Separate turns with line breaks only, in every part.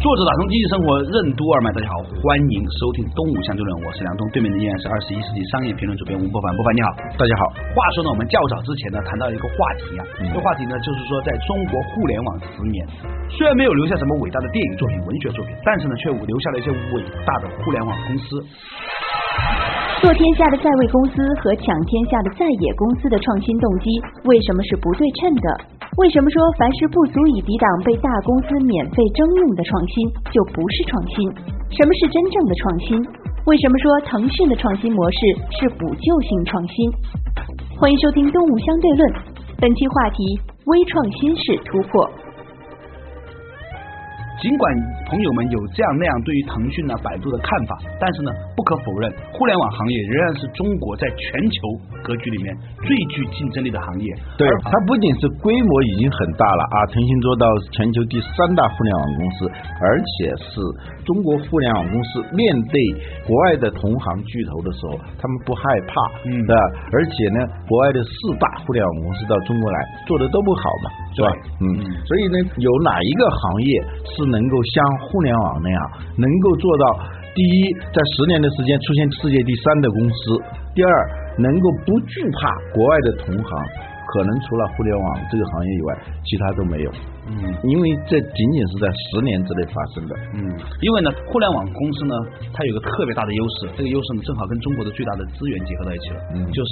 作者打通经济生活任督二脉，大家好，欢迎收听《东吴相对论》，我是梁东，对面的依然是二十一世纪商业评论主编吴伯凡，伯凡你好，
大家好。
话说呢，我们较早之前呢谈到一个话题啊，这个话题呢就是说，在中国互联网十年，虽然没有留下什么伟大的电影作品、文学作品，但是呢却留下了一些伟大的互联网公司。
做天下的在位公司和抢天下的在野公司的创新动机为什么是不对称的？为什么说凡是不足以抵挡被大公司免费征用的创新就不是创新？什么是真正的创新？为什么说腾讯的创新模式是补救性创新？欢迎收听《动物相对论》，本期话题：微创新式突破。
尽管朋友们有这样那样对于腾讯呢、百度的看法，但是呢，不可否认，互联网行业仍然是中国在全球格局里面最具竞争力的行业。
对，它不仅是规模已经很大了啊，腾讯做到全球第三大互联网公司，而且是中国互联网公司面对国外的同行巨头的时候，他们不害怕，嗯，对吧？而且呢，国外的四大互联网公司到中国来做的都不好嘛，是吧？嗯，所以呢，有哪一个行业是？能够像互联网那样，能够做到第一，在十年的时间出现世界第三的公司；第二，能够不惧怕国外的同行，可能除了互联网这个行业以外，其他都没有。嗯，因为这仅仅是在十年之内发生的。
嗯，因为呢，互联网公司呢，它有个特别大的优势，这个优势呢，正好跟中国的最大的资源结合在一起了。嗯，就是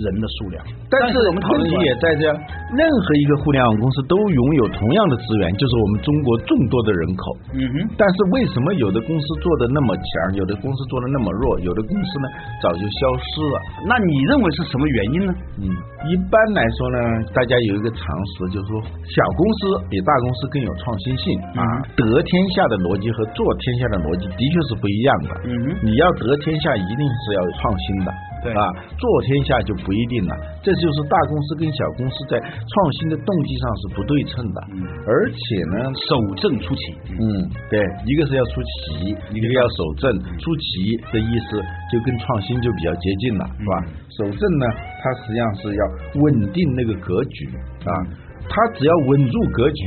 人的数量。
但是我们问题也在这，任何一个互联网公司都拥有同样的资源，就是我们中国众多的人口。嗯哼。但是为什么有的公司做的那么强，有的公司做的那么弱，有的公司呢早就消失了？
那你认为是什么原因呢？
嗯，一般来说呢，大家有一个常识，就是说小公司比大公司更有创新性啊！得天下的逻辑和做天下的逻辑的确是不一样的。嗯，你要得天下，一定是要创新的，
对
啊，做天下就不一定了。这就是大公司跟小公司在创新的动机上是不对称的。嗯，而且呢，
守正出奇。
嗯，对，一个是要出奇，一个要守正。出奇的意思就跟创新就比较接近了，是吧？守正呢，它实际上是要稳定那个格局啊。它只要稳住格局，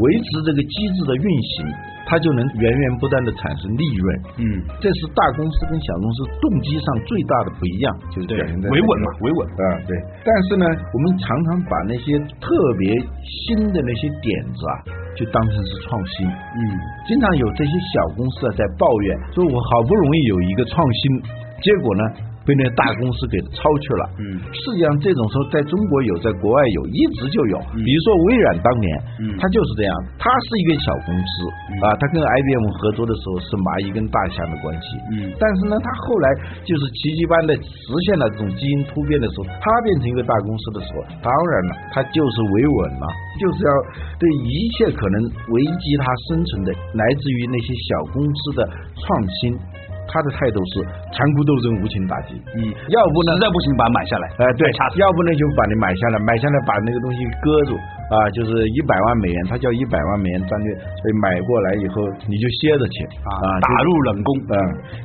维持这个机制的运行，它就能源源不断的产生利润。嗯，这是大公司跟小公司动机上最大的不一样，就是表现在
维稳嘛，维稳
啊，对。但是呢，我们常常把那些特别新的那些点子啊，就当成是创新。嗯，经常有这些小公司啊在抱怨，说我好不容易有一个创新，结果呢？被那大公司给超去了。嗯，实际上这种时候在中国有，在国外有，一直就有。比如说微软当年，嗯，它就是这样，它是一个小公司啊，它跟 IBM 合作的时候是蚂蚁跟大象的关系。嗯，但是呢，它后来就是奇迹般的实现了这种基因突变的时候，它变成一个大公司的时候，当然了，它就是维稳了，就是要对一切可能危及它生存的，来自于那些小公司的创新。他的态度是残酷斗争、无情打击。嗯，要不呢，
实在不行把它买下来。
哎，对，要不呢就把你买下来，买下来把那个东西搁住啊，就是一百万美元，他叫一百万美元战略，所以买过来以后你就歇着去
啊，打入冷宫。
嗯，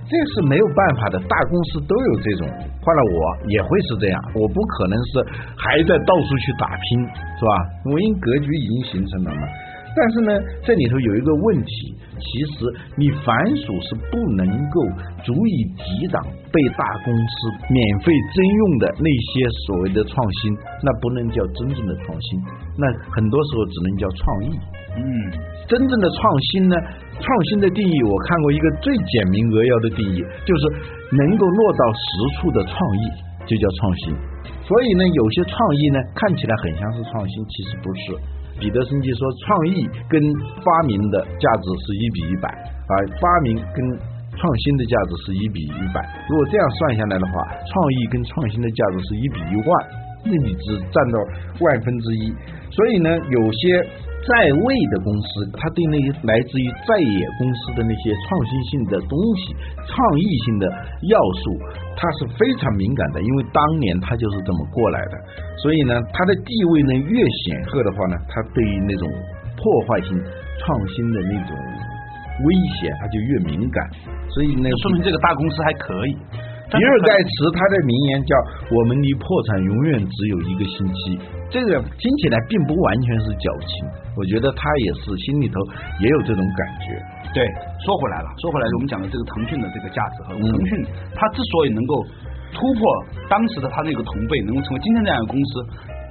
这是没有办法的，大公司都有这种。换了我也会是这样，我不可能是还在到处去打拼，是吧？我因格局已经形成了嘛。但是呢，这里头有一个问题，其实你凡属是不能够足以抵挡被大公司免费征用的那些所谓的创新，那不能叫真正的创新，那很多时候只能叫创意。嗯，真正的创新呢，创新的定义我看过一个最简明扼要的定义，就是能够落到实处的创意就叫创新。所以呢，有些创意呢看起来很像是创新，其实不是。彼得森基说，创意跟发明的价值是一比一百，而，发明跟创新的价值是一比一百。如果这样算下来的话，创意跟创新的价值是一比一万，那你只占到万分之一。所以呢，有些在位的公司，他对那些来自于在野公司的那些创新性的东西、创意性的要素，他是非常敏感的，因为当年他就是这么过来的。所以呢，他的地位呢越显赫的话呢，他对于那种破坏性创新的那种威胁，他就越敏感。所以呢，
说明这个大公司还可以。
比尔盖茨他的名言叫“我们离破产永远只有一个星期”，这个听起来并不完全是矫情，我觉得他也是心里头也有这种感觉。
对，说回来了，说回来，我们讲的这个腾讯的这个价值和腾讯，它之所以能够突破当时的他那个同辈，能够成为今天这样的公司，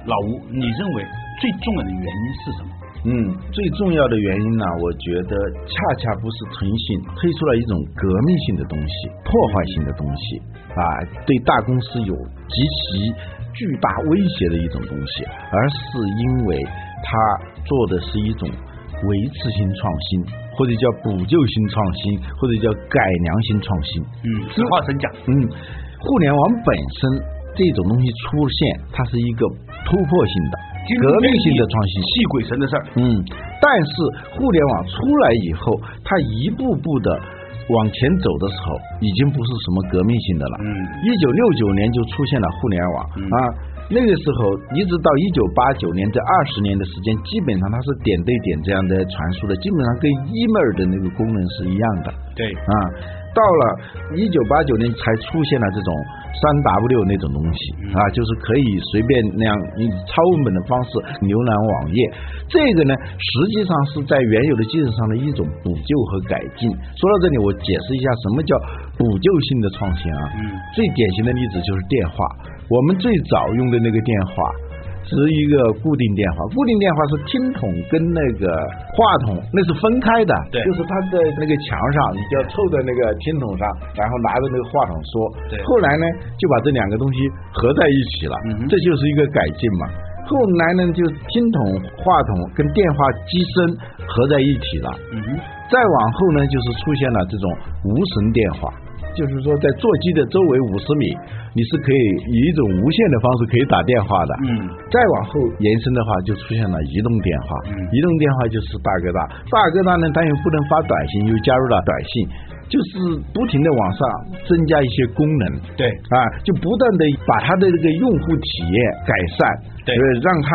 老吴，你认为最重要的原因是什么？
嗯，最重要的原因呢，我觉得恰恰不是腾讯推出了一种革命性的东西、破坏性的东西啊，对大公司有极其巨大威胁的一种东西，而是因为它做的是一种维持性创新，或者叫补救性创新，或者叫改良性创新。
嗯，实话实讲，
嗯，互联网本身这种东西出现，它是一个突破性的。革命性的创新，
气鬼神的事儿。
嗯，但是互联网出来以后，它一步步的往前走的时候，已经不是什么革命性的了。
嗯，
一九六九年就出现了互联网啊，那个时候一直到一九八九年这二十年的时间，基本上它是点对点这样的传输的，基本上跟 email 的那个功能是一样的。
对
啊。到了一九八九年，才出现了这种三 W 那种东西啊，就是可以随便那样以超文本的方式浏览网页。这个呢，实际上是在原有的基础上的一种补救和改进。说到这里，我解释一下什么叫补救性的创新啊。
嗯。
最典型的例子就是电话，我们最早用的那个电话。是一个固定电话，固定电话是听筒跟那个话筒那是分开的，
对，
就是它在那个墙上，你就要凑在那个听筒上，然后拿着那个话筒说。
对，
后来呢就把这两个东西合在一起了，这就是一个改进嘛。后来呢就听筒、话筒跟电话机身合在一起了，
嗯，
再往后呢就是出现了这种无绳电话。就是说，在座机的周围五十米，你是可以以一种无线的方式可以打电话的。
嗯，
再往后延伸的话，就出现了移动电话。
嗯，
移动电话就是大哥大，大哥大呢，它又不能发短信，又加入了短信，就是不停的往上增加一些功能。
对，
啊，就不断的把它的这个用户体验改善，
对，
让它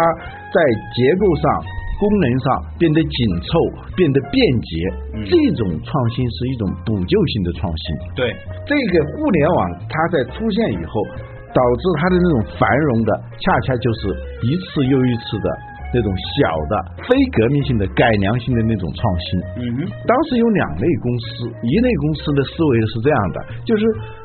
在结构上。功能上变得紧凑，变得便捷，这种创新是一种补救性的创新。
对，
这个互联网它在出现以后，导致它的那种繁荣的，恰恰就是一次又一次的那种小的非革命性的改良性的那种创新。
嗯哼，
当时有两类公司，一类公司的思维是这样的，就是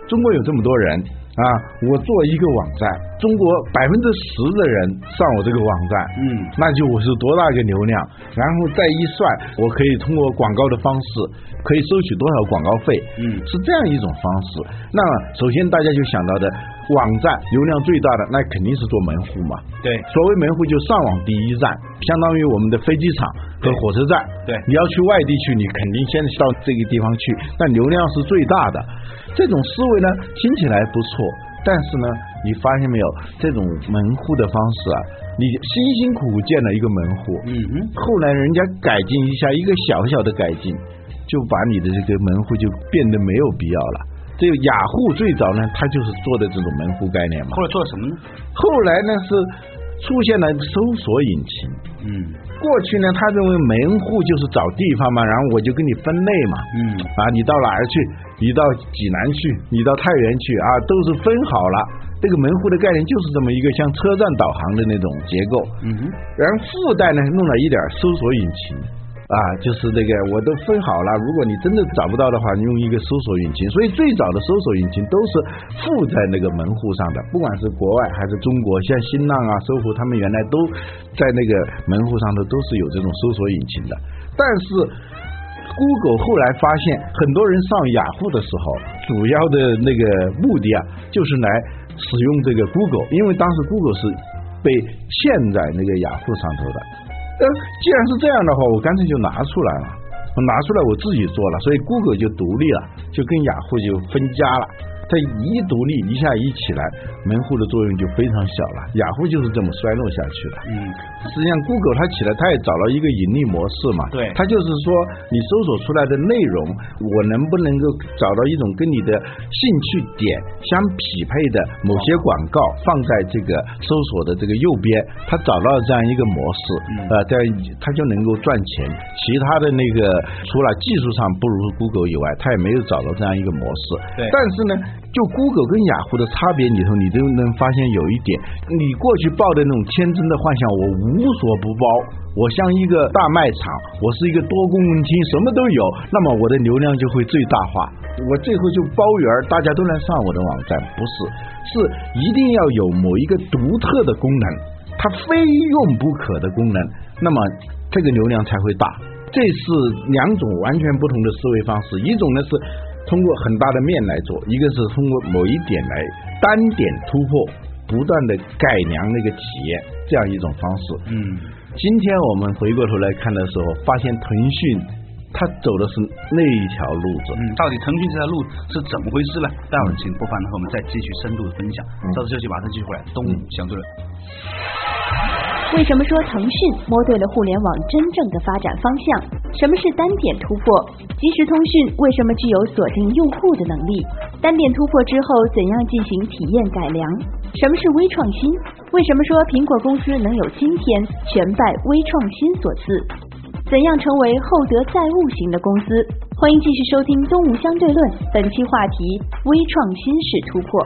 中国有这么多人。啊，我做一个网站，中国百分之十的人上我这个网站，
嗯，
那就我是多大一个流量，然后再一算，我可以通过广告的方式，可以收取多少广告费，
嗯，
是这样一种方式。那么首先大家就想到的，网站流量最大的，那肯定是做门户嘛。
对，
所谓门户就上网第一站，相当于我们的飞机场和火车站。
对，
你要去外地去，你肯定先到这个地方去，那流量是最大的。这种思维呢，听起来不错，但是呢，你发现没有，这种门户的方式啊，你辛辛苦苦建了一个门户，
嗯哼，
后来人家改进一下，一个小小的改进，就把你的这个门户就变得没有必要了。这个雅虎最早呢，它就是做的这种门户概念嘛。
后来做了什么呢？
后来呢是出现了搜索引擎，
嗯，
过去呢，他认为门户就是找地方嘛，然后我就给你分类嘛，
嗯，
啊，你到哪儿去？你到济南去，你到太原去啊，都是分好了。这个门户的概念就是这么一个像车站导航的那种结构。
嗯哼，
然后附带呢弄了一点搜索引擎，啊，就是这个我都分好了。如果你真的找不到的话，你用一个搜索引擎。所以最早的搜索引擎都是附在那个门户上的，不管是国外还是中国，像新浪啊、搜狐，他们原来都在那个门户上头都是有这种搜索引擎的，但是。Google 后来发现，很多人上雅虎的时候，主要的那个目的啊，就是来使用这个 Google，因为当时 Google 是被嵌在那个雅虎上头的。呃，既然是这样的话，我干脆就拿出来了，我拿出来我自己做了，所以 Google 就独立了，就跟雅虎就分家了。它一独立一下一起来，门户的作用就非常小了。雅虎就是这么衰落下去的。
嗯，
实际上，Google 它起来，它也找了一个盈利模式嘛。
对
它就是说，你搜索出来的内容，我能不能够找到一种跟你的兴趣点相匹配的某些广告，放在这个搜索的这个右边，它找到这样一个模式，呃，这样它就能够赚钱。其他的那个除了技术上不如 Google 以外，它也没有找到这样一个模式。
对
但是呢，就 Google 跟雅虎的差别里头，你都能发现有一点，你过去抱的那种天真的幻想，我无所不包，我像一个大卖场，我是一个多功能厅，什么都有，那么我的流量就会最大化，我最后就包圆儿，大家都来上我的网站，不是，是一定要有某一个独特的功能，它非用不可的功能，那么这个流量才会大。这是两种完全不同的思维方式，一种呢是通过很大的面来做，一个是通过某一点来单点突破，不断的改良那个体验，这样一种方式。
嗯，
今天我们回过头来看的时候，发现腾讯它走的是那一条路子。
嗯，到底腾讯这条路是怎么回事呢？待会儿请播放和我们再继续深度的分享。稍事休息，马上继续回来。东吴相对论。
为什么说腾讯摸对了互联网真正的发展方向？什么是单点突破？即时通讯为什么具有锁定用户的能力？单点突破之后怎样进行体验改良？什么是微创新？为什么说苹果公司能有今天，全拜微创新所赐？怎样成为厚德载物型的公司？欢迎继续收听《东吴相对论》，本期话题：微创新式突破。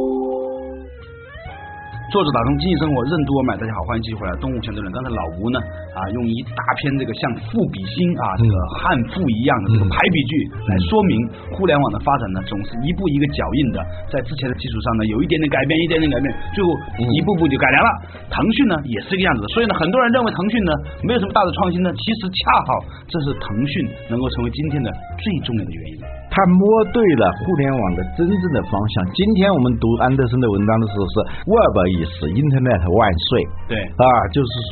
作者打通经济生活任督二脉，大家好，欢迎继续回来。东吴相对论，刚才老吴呢啊，用一大篇这个像赋比兴啊，这个汉赋一样的这个排比句来说明互联网的发展呢，总是一步一个脚印的，在之前的基础上呢，有一点点改变，一点点改变，最后一步步就改良了。腾讯呢也是这个样子的，所以呢，很多人认为腾讯呢没有什么大的创新呢，其实恰好这是腾讯能够成为今天的最重要的原因。
他摸对了互联网的真正的方向。今天我们读安德森的文章的时候是 Web 意思，Internet 万岁。
对
啊，就是说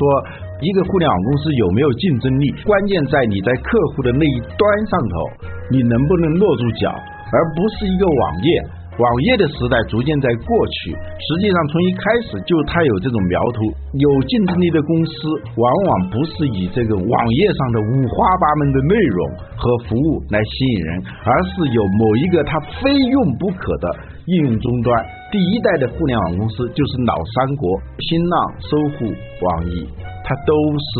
一个互联网公司有没有竞争力，关键在你在客户的那一端上头，你能不能落住脚，而不是一个网页。网页的时代逐渐在过去，实际上从一开始就它有这种苗头。有竞争力的公司，往往不是以这个网页上的五花八门的内容和服务来吸引人，而是有某一个它非用不可的应用终端。第一代的互联网公司就是老三国，新浪、搜狐、网易，它都是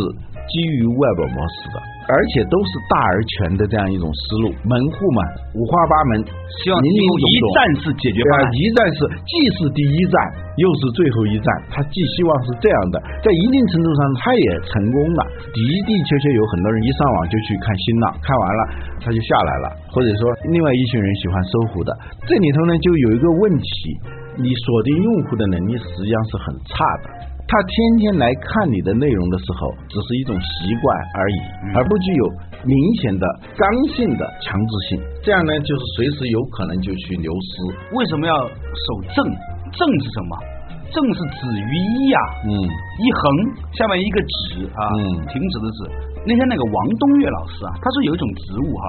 基于 Web 模式的。而且都是大而全的这样一种思路，门户嘛五花八门，
希望提供一站式解决方案，。
一站式既是第一站，又是最后一站，他既希望是这样的，在一定程度上他也成功了，的的确确有很多人一上网就去看新浪，看完了他就下来了，或者说另外一群人喜欢搜狐的，这里头呢就有一个问题，你锁定用户的能力实际上是很差的。他天天来看你的内容的时候，只是一种习惯而已，而不具有明显的刚性的强制性。这样呢，就是随时有可能就去流失。
为什么要守正？正是什么？正是止于一呀、
嗯
一横下面一个止啊，
嗯
停止的止。那天那个王东岳老师啊，他说有一种植物哈、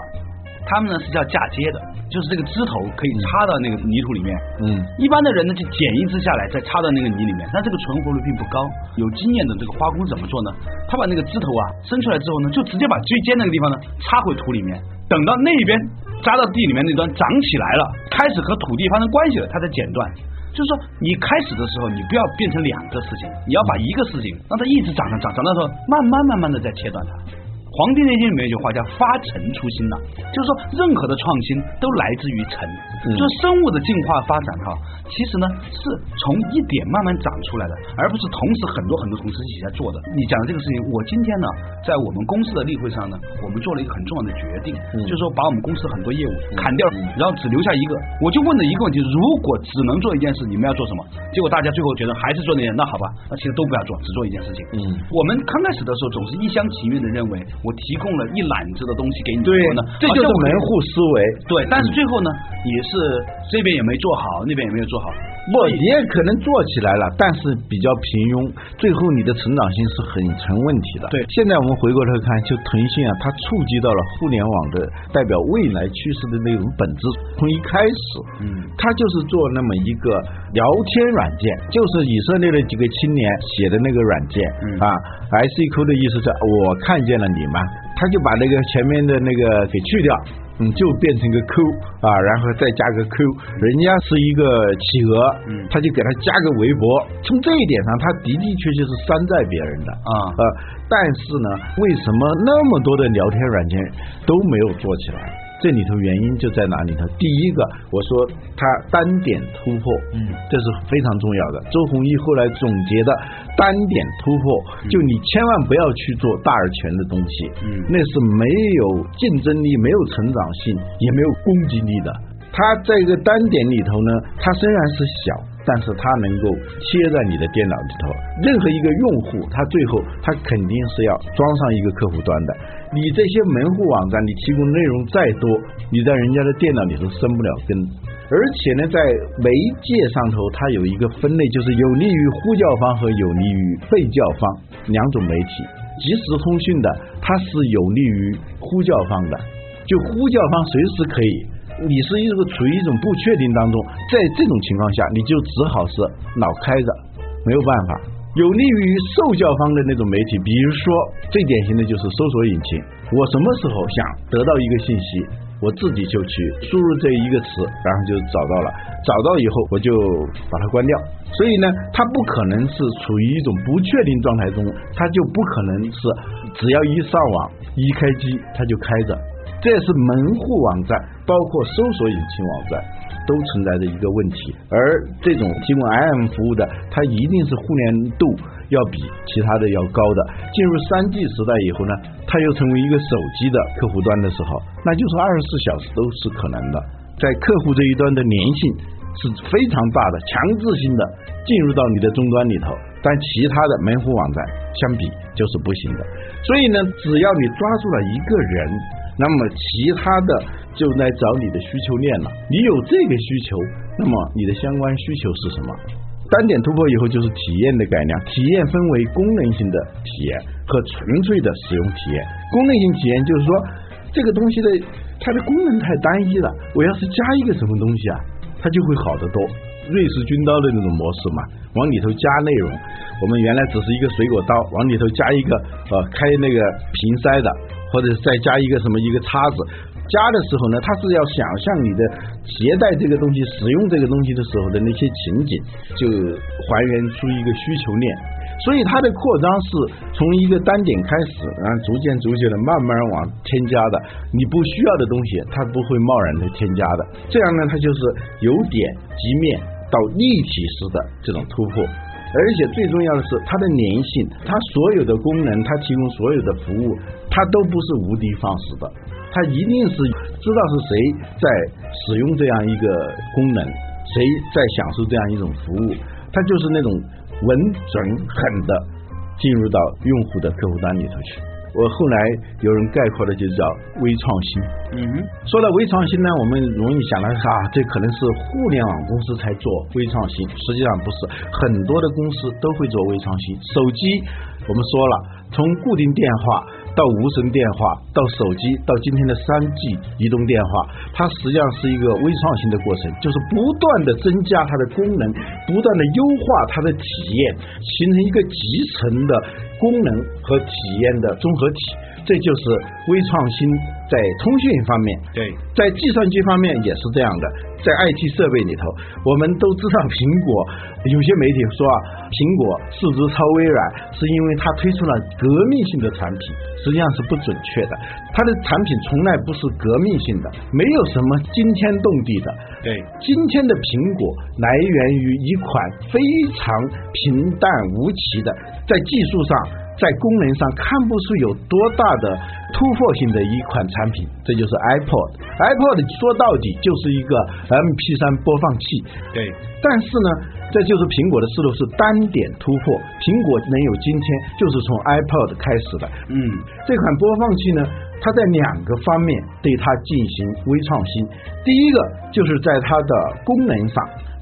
他们呢是叫嫁接的，就是这个枝头可以插到那个泥土里面。
嗯
一般的人呢就剪一枝下来，再插到那个泥里面，但这个存活率并不高。有经验的这个花工怎么做呢？他把那个枝头啊伸出来之后呢，就直接把最尖那个地方呢插回土里面，等到那边扎到地里面那端长起来了，开始和土地发生关系了，他才剪断。就是说，你开始的时候，你不要变成两个事情，你要把一个事情让它一直长长长长到时候，慢慢慢慢的再切断它。《黄帝内经》里面有句话叫“发陈出新呐”，就是说任何的创新都来自于陈，
嗯
就是生物的进化发展哈，其实呢是从一点慢慢长出来的，而不是同时很多很多同事一起在做的。你讲的这个事情，我今天呢在我们公司的例会上呢，我们做了一个很重要的决定，
嗯
就是说把我们公司很多业务砍掉，然后只留下一个。我就问了一个问题：如果只能做一件事，你们要做什么？结果大家最后觉得还是做那件，那好吧，那其实都不要做，只做一件事情。
嗯
我们刚开始的时候总是一厢情愿的认为，我提供了一揽子的东西给你，
对
之后呢，
这就是门户思维。
对，但是最后呢，也是这边也没做好，那边也没有做好。
不，你也可能做起来了，但是比较平庸，最后你的成长性是很成问题的。
对
现在我们回过头看，就腾讯啊，它触及到了互联网的代表未来趋势的那种本质。从一开始，
嗯，
它就是做那么一个聊天软件，就是以色列的几个青年写的那个软件，
嗯
啊，ICQ 的意思是我看见了你们，他就把那个前面的那个给去掉。嗯，就变成一个 Q 啊，然后再加个 Q，人家是一个企鹅，
嗯
他就给他加个微博。从这一点上，他的的确确是山寨别人的
啊
呃，但是呢，为什么那么多的聊天软件都没有做起来？这里头原因就在哪里头？第一个，我说他单点突破，
嗯，
这是非常重要的。周鸿祎后来总结的单点突破，就你千万不要去做大而全的东西，
嗯
那是没有竞争力、没有成长性、也没有攻击力的。他在一个单点里头呢，他虽然是小，但是它能够贴在你的电脑里头。任何一个用户，他最后他肯定是要装上一个客户端的。你这些门户网站，你提供内容再多，你在人家的电脑里头生不了根。而且呢，在媒介上头，它有一个分类，就是有利于呼叫方和有利于被叫方两种媒体。即时通讯的，它是有利于呼叫方的，就呼叫方随时可以。你是一个处于一种不确定当中，在这种情况下，你就只好是脑开着，没有办法。有利于受教方的那种媒体，比如说最典型的就是搜索引擎。我什么时候想得到一个信息，我自己就去输入这一个词，然后就找到了。找到以后，我就把它关掉。所以呢，它不可能是处于一种不确定状态中，它就不可能是只要一上网一开机它就开着。这是门户网站，包括搜索引擎网站。都存在着一个问题，而这种提供 IM 服务的，它一定是互联度要比其他的要高的。进入三 G 时代以后呢，它又成为一个手机的客户端的时候，那就是二十四小时都是可能的。在客户这一端的粘性是非常大的，强制性的进入到你的终端里头，但其他的门户网站相比就是不行的。所以呢，只要你抓住了一个人，那么其他的。就来找你的需求链了。你有这个需求，那么你的相关需求是什么？单点突破以后就是体验的改良，体验分为功能性的体验和纯粹的使用体验。功能性体验就是说，这个东西的它的功能太单一了，我要是加一个什么东西啊，它就会好得多。瑞士军刀的那种模式嘛，往里头加内容。我们原来只是一个水果刀，往里头加一个呃开那个瓶塞的，或者再加一个什么一个叉子。加的时候呢，它是要想象你的携带这个东西、使用这个东西的时候的那些情景，就还原出一个需求链。所以它的扩张是从一个单点开始，然后逐渐逐渐的慢慢往添加的。你不需要的东西，它不会贸然的添加的。这样呢，它就是由点及面到立体式的这种突破。而且最重要的是它的粘性，它所有的功能，它提供所有的服务，它都不是无的放矢的。它一定是知道是谁在使用这样一个功能，谁在享受这样一种服务，它就是那种稳准狠的进入到用户的客户端里头去。我后来有人概括的就叫微创新。
嗯哼，
说到微创新呢，我们容易想到啊，这可能是互联网公司才做微创新，实际上不是，很多的公司都会做微创新。手机我们说了，从固定电话。到无绳电话，到手机，到今天的三 G 移动电话，它实际上是一个微创新的过程，就是不断的增加它的功能，不断的优化它的体验，形成一个集成的功能和体验的综合体。这就是微创新在通讯方面，
对，
在计算机方面也是这样的。在 IT 设备里头，我们都知道苹果，有些媒体说啊，苹果市值超微软，是因为它推出了革命性的产品，实际上是不准确的。它的产品从来不是革命性的，没有什么惊天动地的。
对，
今天的苹果来源于一款非常平淡无奇的，在技术上。在功能上看不出有多大的突破性的一款产品，这就是 iPod。iPod 说到底就是一个 MP3 播放器。
对，
但是呢，这就是苹果的思路是单点突破。苹果能有今天，就是从 iPod 开始的。
嗯，
这款播放器呢，它在两个方面对它进行微创新。第一个就是在它的功能上。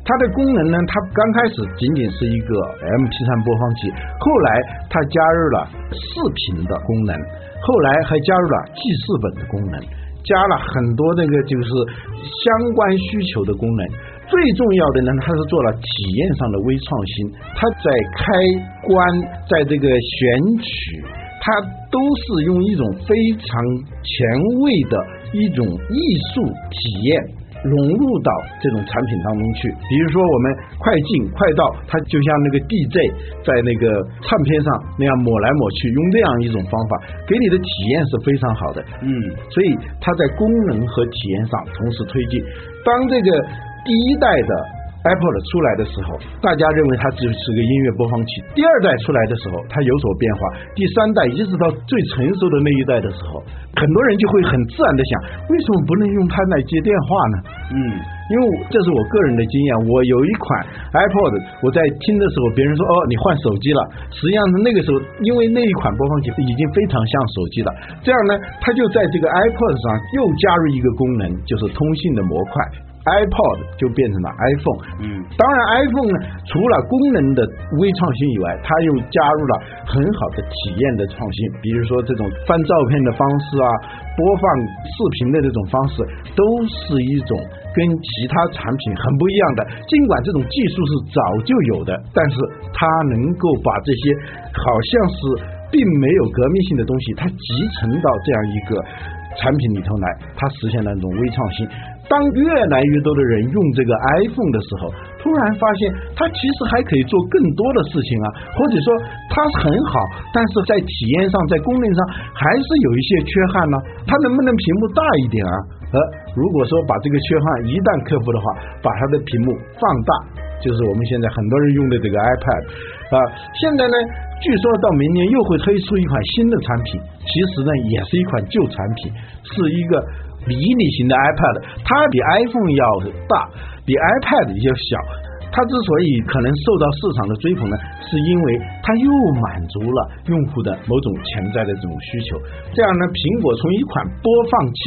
它的功能呢，它刚开始仅仅是一个 MP 3播放器，后来它加入了视频的功能，后来还加入了记事本的功能，加了很多那个就是相关需求的功能。最重要的呢，它是做了体验上的微创新，它在开关，在这个选取，它都是用一种非常前卫的一种艺术体验。融入到这种产品当中去，比如说我们快进快到，它就像那个 DJ 在那个唱片上那样抹来抹去，用那样一种方法，给你的体验是非常好的。
嗯，
所以它在功能和体验上同时推进。当这个第一代的 Apple 出来的时候，大家认为它只是个音乐播放器；第二代出来的时候，它有所变化；第三代一直到最成熟的那一代的时候，很多人就会很自然的想，为什么不能用它来接电话呢？
嗯，
因为这是我个人的经验，我有一款 iPod，我在听的时候，别人说哦你换手机了，实际上是那个时候，因为那一款播放器已经非常像手机了，这样呢，它就在这个 iPod 上又加入一个功能，就是通信的模块。iPod 就变成了 iPhone，
嗯，
当然 iPhone 呢，除了功能的微创新以外，它又加入了很好的体验的创新，比如说这种翻照片的方式啊，播放视频的这种方式，都是一种跟其他产品很不一样的。尽管这种技术是早就有的，但是它能够把这些好像是并没有革命性的东西，它集成到这样一个产品里头来，它实现了那种微创新。当越来越多的人用这个 iPhone 的时候，突然发现它其实还可以做更多的事情啊，或者说它很好，但是在体验上、在功能上还是有一些缺憾呢。它能不能屏幕大一点啊？呃，如果说把这个缺憾一旦克服的话，把它的屏幕放大，就是我们现在很多人用的这个 iPad 啊。现在呢，据说到明年又会推出一款新的产品，其实呢也是一款旧产品，是一个。迷你型的 iPad，它比 iPhone 要大，比 iPad 要小。它之所以可能受到市场的追捧呢，是因为它又满足了用户的某种潜在的这种需求。这样呢，苹果从一款播放器，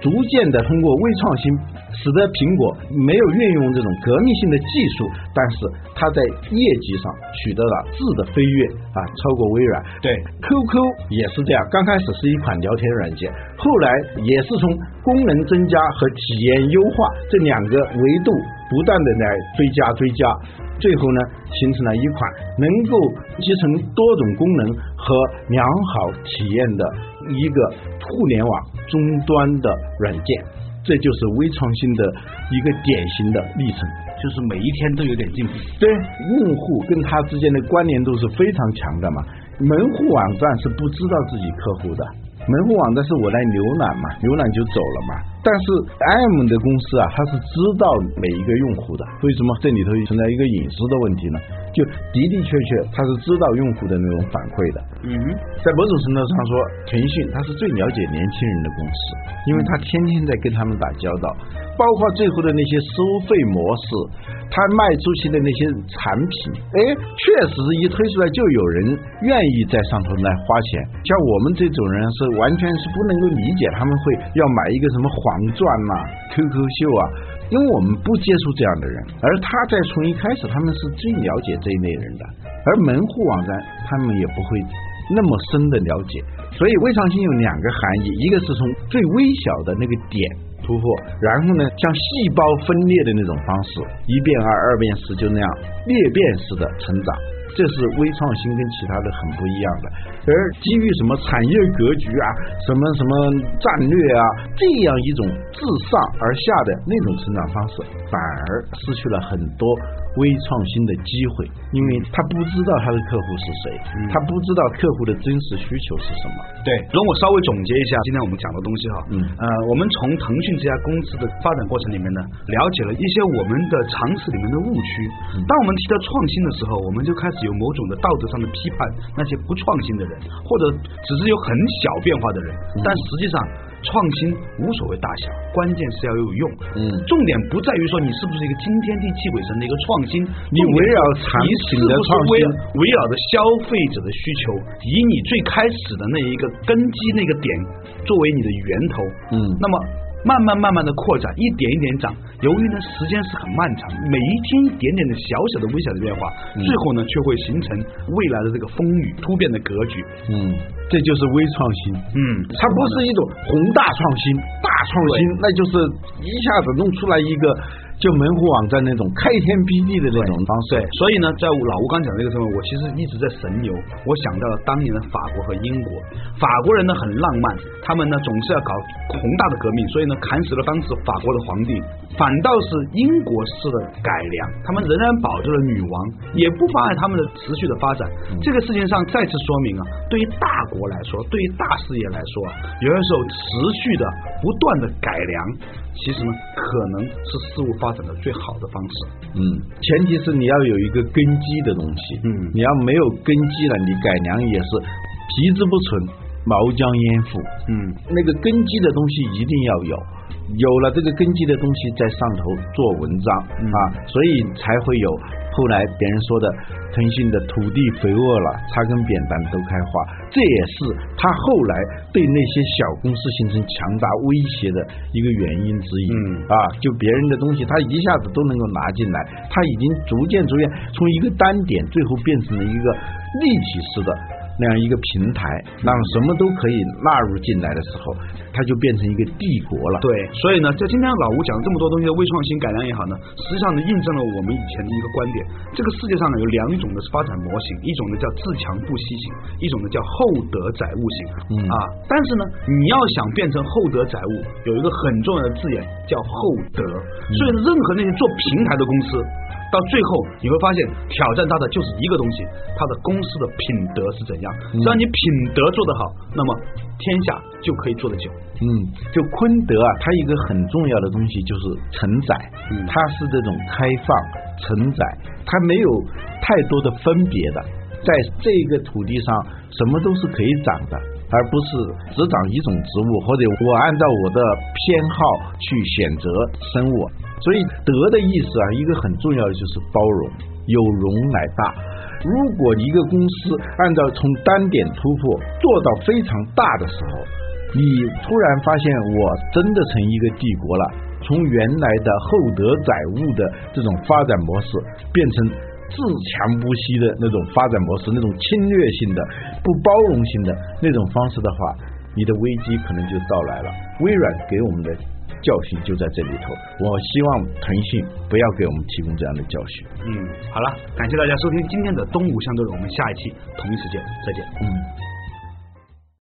逐渐的通过微创新，使得苹果没有运用这种革命性的技术，但是它在业绩上取得了质的飞跃啊，超过微软。
对
，QQ 也是这样，刚开始是一款聊天软件，后来也是从功能增加和体验优化这两个维度。不断的来追加追加，最后呢，形成了一款能够集成多种功能和良好体验的一个互联网终端的软件，这就是微创新的一个典型的历程，
就是每一天都有点进步。
对，用户跟他之间的关联度是非常强的嘛，门户网站是不知道自己客户的。门户网站是我来浏览嘛，浏览就走了嘛。但是 M 的公司啊，它是知道每一个用户的，为什么这里头存在一个隐私的问题呢？就的的确确，它是知道用户的那种反馈的。
嗯，
在某种程度上说，腾讯它是最了解年轻人的公司，因为它天天在跟他们打交道，包括最后的那些收费模式。他卖出去的那些产品，哎，确实一推出来就有人愿意在上头来花钱。像我们这种人是完全是不能够理解他们会要买一个什么黄钻呐、QQ 秀啊，因为我们不接触这样的人。而他在从一开始，他们是最了解这一类人的。而门户网站，他们也不会那么深的了解。所以微创新有两个含义，一个是从最微小的那个点。突破，然后呢，像细胞分裂的那种方式，一变二，二变四，就那样裂变式的成长，这是微创新跟其他的很不一样的。而基于什么产业格局啊，什么什么战略啊，这样一种自上而下的那种成长方式，反而失去了很多。微创新的机会，因为他不知道他的客户是谁，他不知道客户的真实需求是什么。
对，容我稍微总结一下今天我们讲的东西哈。
嗯，
呃，我们从腾讯这家公司的发展过程里面呢，了解了一些我们的常识里面的误区。当我们提到创新的时候，我们就开始有某种的道德上的批判那些不创新的人，或者只是有很小变化的人，但实际上。创新无所谓大小，关键是要有用。
嗯，
重点不在于说你是不是一个惊天地泣鬼神的一个创新，
你围绕产品的创新，
围绕着消费者的需求，以你最开始的那一个根基那个点作为你的源头。
嗯，
那么慢慢慢慢的扩展，一点一点涨。由于呢时间是很漫长，每一天一点点的小小的微小的变化，最后呢却会形成未来的这个风雨突变的格局。
嗯，这就是微创新。
嗯，
它不是一种宏大创新、大创新，那就是一下子弄出来一个。就门户网站那种开天辟地的那种方式，
所以呢，在老吴刚讲这个时候，我其实一直在神游。我想到了当年的法国和英国，法国人呢很浪漫，他们呢总是要搞宏大的革命，所以呢砍死了当时法国的皇帝，反倒是英国式的改良，他们仍然保住了女王，也不妨碍他们的持续的发展。这个事情上再次说明啊，对于大国来说，对于大事业来说啊，有的时候持续的不断的改良。其实呢，可能是事物发展的最好的方式。
嗯，前提是你要有一个根基的东西。
嗯，
你要没有根基了，你改良也是皮之不存，毛将焉附。
嗯，
那个根基的东西一定要有，有了这个根基的东西，在上头做文章啊，所以才会有。后来别人说的，腾讯的土地肥沃了，插根扁担都开花，这也是他后来对那些小公司形成强大威胁的一个原因之一。
嗯
啊，就别人的东西，他一下子都能够拿进来，他已经逐渐逐渐从一个单点，最后变成了一个立体式的。那样一个平台，让什么都可以纳入进来的时候，它就变成一个帝国了。
对，所以呢，在今天老吴讲这么多东西的微创新改良也好呢，实际上呢，印证了我们以前的一个观点：这个世界上呢，有两种的发展模型，一种呢叫自强不息型，一种呢叫厚德载物型。
嗯
啊，但是呢，你要想变成厚德载物，有一个很重要的字眼叫厚德。所以，任何那些做平台的公司。到最后你会发现，挑战他的就是一个东西，他的公司的品德是怎样。只要你品德做得好，那么天下就可以做得久。
嗯，就昆德啊，它一个很重要的东西就是承载，它是这种开放承载，它没有太多的分别的，在这个土地上什么都是可以长的，而不是只长一种植物，或者我按照我的偏好去选择生物。所以德的意思啊，一个很重要的就是包容，有容乃大。如果一个公司按照从单点突破做到非常大的时候，你突然发现我真的成一个帝国了，从原来的厚德载物的这种发展模式，变成自强不息的那种发展模式，那种侵略性的、不包容性的那种方式的话，你的危机可能就到来了。微软给我们的。教训就在这里头，我希望腾讯不要给我们提供这样的教训。
嗯，好了，感谢大家收听今天的东吴相对论，我们下一期同一时间再见。
嗯。